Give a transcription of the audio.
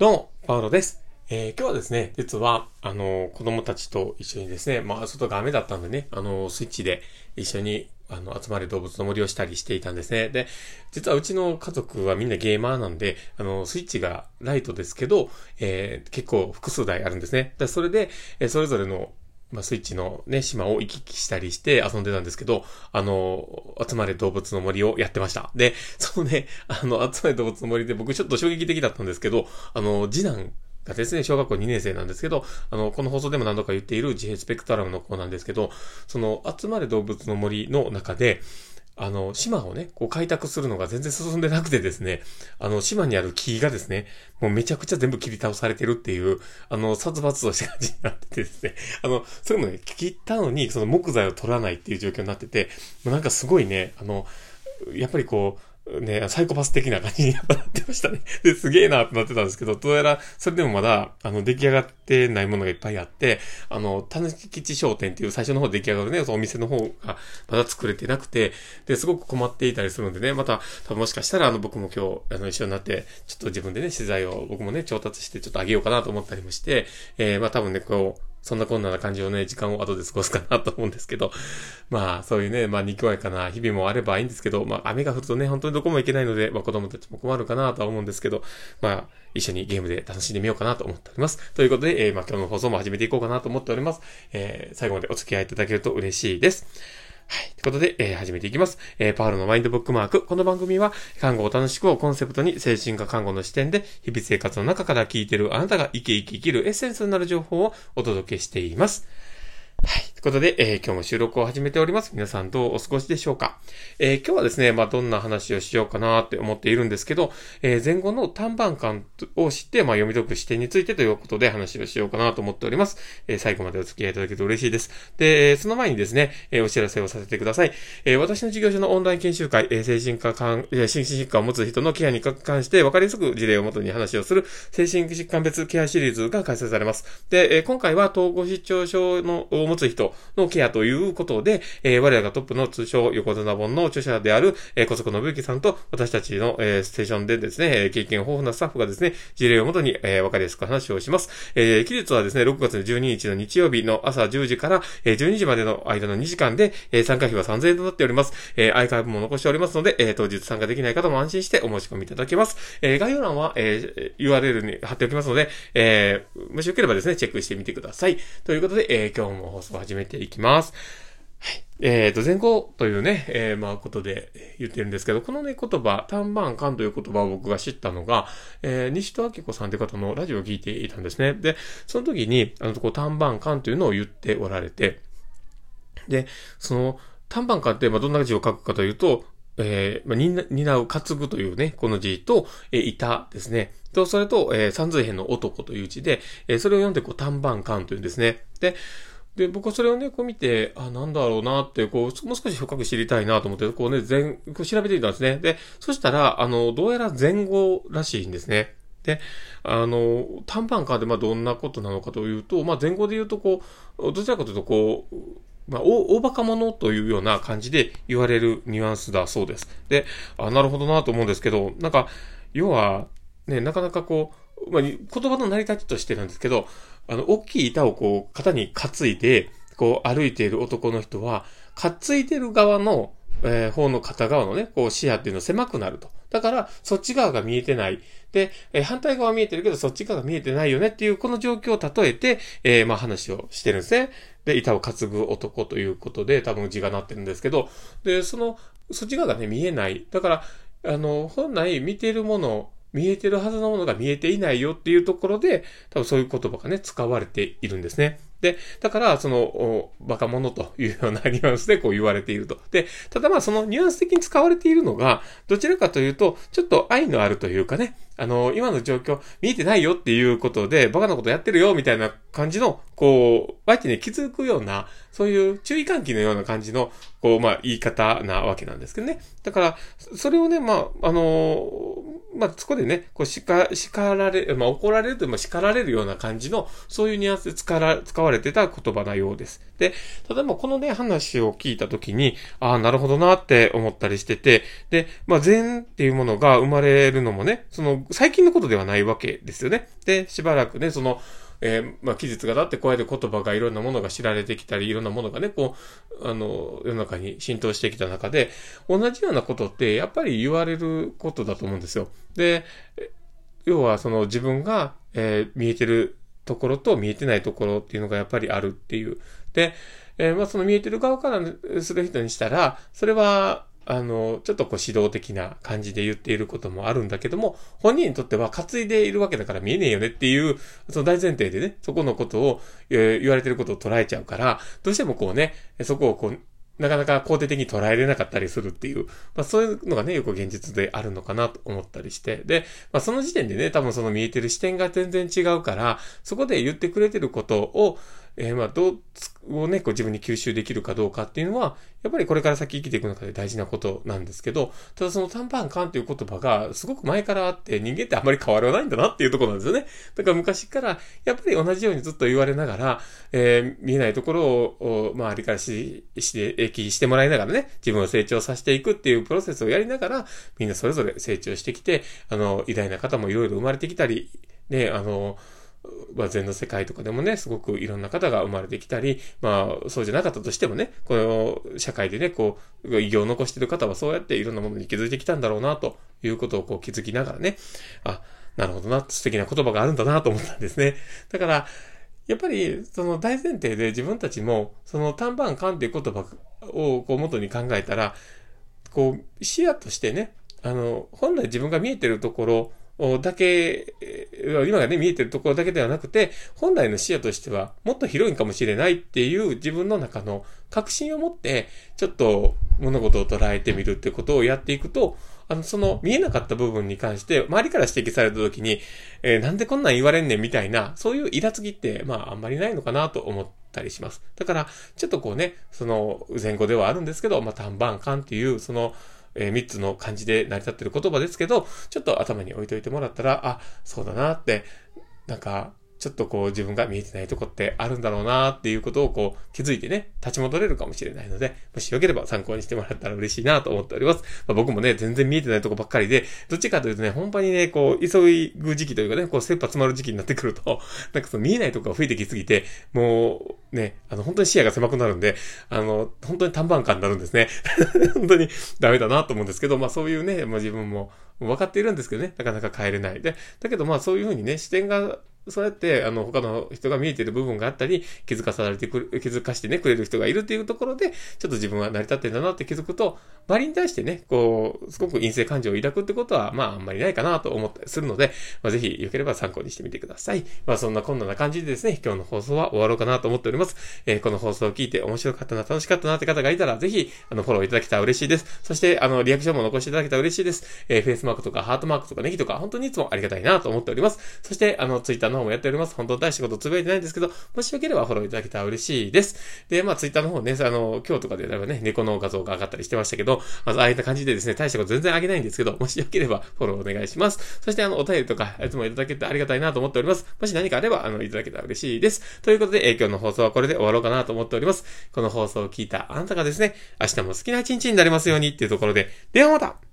どうも、パウロです。えー今日はですね、実は、あの、子供たちと一緒にですね、まあ、外が雨だったんでね、あの、スイッチで一緒に、あの、集まる動物の森をしたりしていたんですね。で、実はうちの家族はみんなゲーマーなんで、あの、スイッチがライトですけど、えー結構複数台あるんですね。でそれで、えそれぞれのまあ、スイッチのね、島を行き来したりして遊んでたんですけど、あの、集まれ動物の森をやってました。で、そのね、あの、集まれ動物の森で僕ちょっと衝撃的だったんですけど、あの、次男がですね、小学校2年生なんですけど、あの、この放送でも何度か言っている自閉スペクトラムの子なんですけど、その、集まれ動物の森の中で、あの、島をね、こう開拓するのが全然進んでなくてですね、あの、島にある木がですね、もうめちゃくちゃ全部切り倒されてるっていう、あの、殺伐とした感じになっててですね、あの、それもね、切ったのに、その木材を取らないっていう状況になってて、もうなんかすごいね、あの、やっぱりこう、ね、サイコパス的な感じになってましたね。で、すげえなってなってたんですけど、どうやら、それでもまだ、あの、出来上がってないものがいっぱいあって、あの、たぬき吉商店っていう最初の方出来上がるね、そのお店の方がまだ作れてなくて、で、すごく困っていたりするんでね、また、多分もしかしたら、あの、僕も今日、あの、一緒になって、ちょっと自分でね、資材を僕もね、調達してちょっとあげようかなと思ったりもして、えー、まあ多分ね、こう、そんなこんなな感じをね、時間を後で過ごすかなと思うんですけど、まあ、そういうね、まあ、にきわいかな日々もあればいいんですけど、まあ、雨が降るとね、本当にどこも行けないので、まあ、子供たちも困るかなとは思うんですけど、まあ、一緒にゲームで楽しんでみようかなと思っております。ということで、えー、まあ、今日の放送も始めていこうかなと思っております。えー、最後までお付き合いいただけると嬉しいです。はい。ということで、えー始めていきます。えーパールのマインドブックマーク。この番組は、看護を楽しくをコンセプトに、精神科看護の視点で、日々生活の中から聞いているあなたが生き生き生きるエッセンスになる情報をお届けしています。はい。ということで、えー今日も収録を始めております。皆さんどうお過ごしでしょうか？えー今日はですね、まあ、どんな話をしようかなって思っているんですけど、えー前後の単板感を知って、まあ、読み解く視点についてということで話をしようかなと思っております。え最後までお付き合いいただけると嬉しいです。で、その前にですね、えお知らせをさせてください。え私の事業所のオンライン研修会、え精神科患、え心身疾患を持つ人のケアに関して分かりやすく事例をもとに話をする精神疾患別ケアシリーズが開催されます。で、え今回は統合失調症の持つ人のケアということで、えー我らがトップの通称横綱本の著者である、えー小坂信之さんと私たちの、えーステーションでですね、え経験豊富なスタッフがですね、事例をもとに、えー分かりやすく話をします。えー期日はですね、6月12日の日曜日の朝10時から、えー12時までの間の2時間で、えー参加費は3000円となっております。えーアーカイブも残しておりますので、えー当日参加できない方も安心してお申し込みいただけます。えー概要欄は、えー URL に貼っておきますので、えーもしよければですね、チェックしてみてください。ということで、えー今日も放送を始めていきます。はい。えっ、と、前後というね、えーまあ、ことで言ってるんですけど、このね、言葉、単板感という言葉を僕が知ったのが、えー西戸明子さんという方のラジオを聞いていたんですね。で、その時に、あの、こう、単板感というのを言っておられて、で、その、単板感って、まあ、どんな字を書くかというと、えーまあ、担担う、担ぐというね、この字と、えーいたですね。と、それと、えー三髄編の男という字で、えーそれを読んで、こう、単板感というんですね。で、で、僕はそれをね、こう見て、あ、なんだろうなって、こう、もう少し深く知りたいなと思って、こうね、前、こう調べてみたんですね。で、そしたら、あの、どうやら前後らしいんですね。で、あの、単板感で、まあ、どんなことなのかというと、まあ、前後で言うと、こう、どちらかというと、こう、まあ、大大バカ者というような感じで言われるニュアンスだそうです。で、あ、なるほどなと思うんですけど、なんか、要は、ね、なかなかこう、まあ、言葉の成り立ちとしてなんですけど、あの、大きい板をこう、肩に担いで、こう、歩いている男の人は、担いでる側の、えー方の片側のね、こう、視野っていうのは狭くなると。だから、そっち側が見えてない。で、えー反対側は見えてるけど、そっち側が見えてないよねっていう、この状況を例えて、えーまあ話をしてるんですね。で、板を担ぐ男ということで、多分字がなってるんですけど、で、その、そっち側がね、見えない。だから、あの、本来見てるもの、見えてるはずのものが見えていないよっていうところで、多分そういう言葉がね、使われているんですね。で、だから、その、バカ者というようなニュアンスでこう言われていると。で、ただまあそのニュアンス的に使われているのが、どちらかというと、ちょっと愛のあるというかね、あの、今の状況見えてないよっていうことで、バカなことやってるよみたいな感じの、こう、相手に気づくような、そういう注意喚起のような感じの、こう、まあ言い方なわけなんですけどね。だから、それをね、まあ、あのまあ、そこでね、こう、叱、叱られ、まあ、怒られると、まあ、叱られるような感じの、そういうニュアンスで使わ使われてた言葉なようです。で、例えばこのね、話を聞いたときに、ああ、なるほどなって思ったりしてて、で、まあ、禅っていうものが生まれるのもね、その最近のことではないわけですよね。で、しばらくね、その、えー、まあ、期日が経ってこうやって言葉がいろんなものが知られてきたり、いろんなものがね、こう、あの、世の中に浸透してきた中で、同じようなことってやっぱり言われることだと思うんですよ。で、要はその自分が、えー、見えてるところと見えてないところっていうのがやっぱりあるっていう。で、えー、まあその見えてる側からする人にしたら、それは、あの、ちょっとこう指導的な感じで言っていることもあるんだけども、本人にとっては担いでいるわけだから見えねえよねっていう、その大前提でね、そこのことを、え、言われてることを捉えちゃうから、どうしてもこうね、そこをこう、なかなか肯定的に捉えれなかったりするっていう、まあそういうのがね、よく現実であるのかなと思ったりして、で、まあその時点でね、多分その見えてる視点が全然違うから、そこで言ってくれてることを、えー、まあ、どう、をね、こう自分に吸収できるかどうかっていうのは、やっぱりこれから先生きていく中で大事なことなんですけど、ただその短パン感っていう言葉がすごく前からあって人間ってあんまり変わらないんだなっていうところなんですよね。だから昔からやっぱり同じようにずっと言われながら、えー、見えないところを、まあ、理解し、して、益してもらいながらね、自分を成長させていくっていうプロセスをやりながら、みんなそれぞれ成長してきて、あの、偉大な方もいろいろ生まれてきたり、ね、あの、まあ、禅の世界とかでもね、すごくいろんな方が生まれてきたり、まあ、そうじゃなかったとしてもね、この社会でね、こう、異業を残してる方はそうやっていろんなものに気づいてきたんだろうな、ということをこう気づきながらね、あ、なるほどな、素敵な言葉があるんだな、と思ったんですね。だから、やっぱり、その大前提で自分たちも、その短板感っていう言葉をこう元に考えたら、こう、視野としてね、あの、本来自分が見えてるところだけ、今がね、見えてるところだけではなくて、本来の視野としてはもっと広いかもしれないっていう自分の中の確信を持って、ちょっと物事を捉えてみるってことをやっていくと、あの、その見えなかった部分に関して、周りから指摘された時に、えー、なんでこんなん言われんねんみたいな、そういうイラつきって、まあ、あんまりないのかなと思ったりします。だから、ちょっとこうね、その、前後ではあるんですけど、まあ、単板感っていう、その、えー、3つの漢字で成り立ってる言葉ですけど、ちょっと頭に置いといてもらったら、あ、そうだなって、なんか、ちょっとこう自分が見えてないとこってあるんだろうなっていうことをこう気づいてね、立ち戻れるかもしれないので、もしよければ参考にしてもらったら嬉しいなと思っております。まあ、僕もね、全然見えてないとこばっかりで、どっちかというとね、本当にね、こう、急ぐ時期というかね、こう、切羽詰まる時期になってくると、なんかその見えないとこが増えてきすぎて、もう、ね、あの、本当に視野が狭くなるんで、あの、本当に短板感になるんですね。本当にダメだなと思うんですけど、まあそういうね、まあ自分も分かっているんですけどね、なかなか変えれない。で、だけどまあそういうふうにね、視点がそうやって、あの、他の人が見えてる部分があったり、気づかされてくる、気づかしてね、くれる人がいるっていうところで、ちょっと自分は成り立ってんだなって気づくと、周りに対してね、こう、すごく陰性感情を抱くってことは、まあ、あんまりないかなと思ったりするので、まあ、ぜひ、よければ参考にしてみてください。まあ、そんなこんなな感じでですね、今日の放送は終わろうかなと思っております。えー、この放送を聞いて面白かったな、楽しかったなって方がいたら、ぜひ、あの、フォローいただけたら嬉しいです。そして、あの、リアクションも残していただけたら嬉しいです。えー、フェイスマークとか、ハートマークとか、ネギとか、本当にいつもありがたいなと思っております。そして、あの、ツイッターの方もやっております。本当大したことつぶやいてないんですけど、もしよければフォローいただけたら嬉しいです。で、まあ、ツイッターの方ね、あの、今日とかであればね、猫の画像が上がったりしてましたけど、まずああいった感じじでですね、大したこと全然あげないんですけど、もしよければフォローお願いします。そしてあの、お便りとか、いつもいただけてありがたいなと思っております。もし何かあれば、あの、いただけたら嬉しいです。ということで、えー、今日の放送はこれで終わろうかなと思っております。この放送を聞いたあなたがですね、明日も好きな一日になりますようにっていうところで、ではまた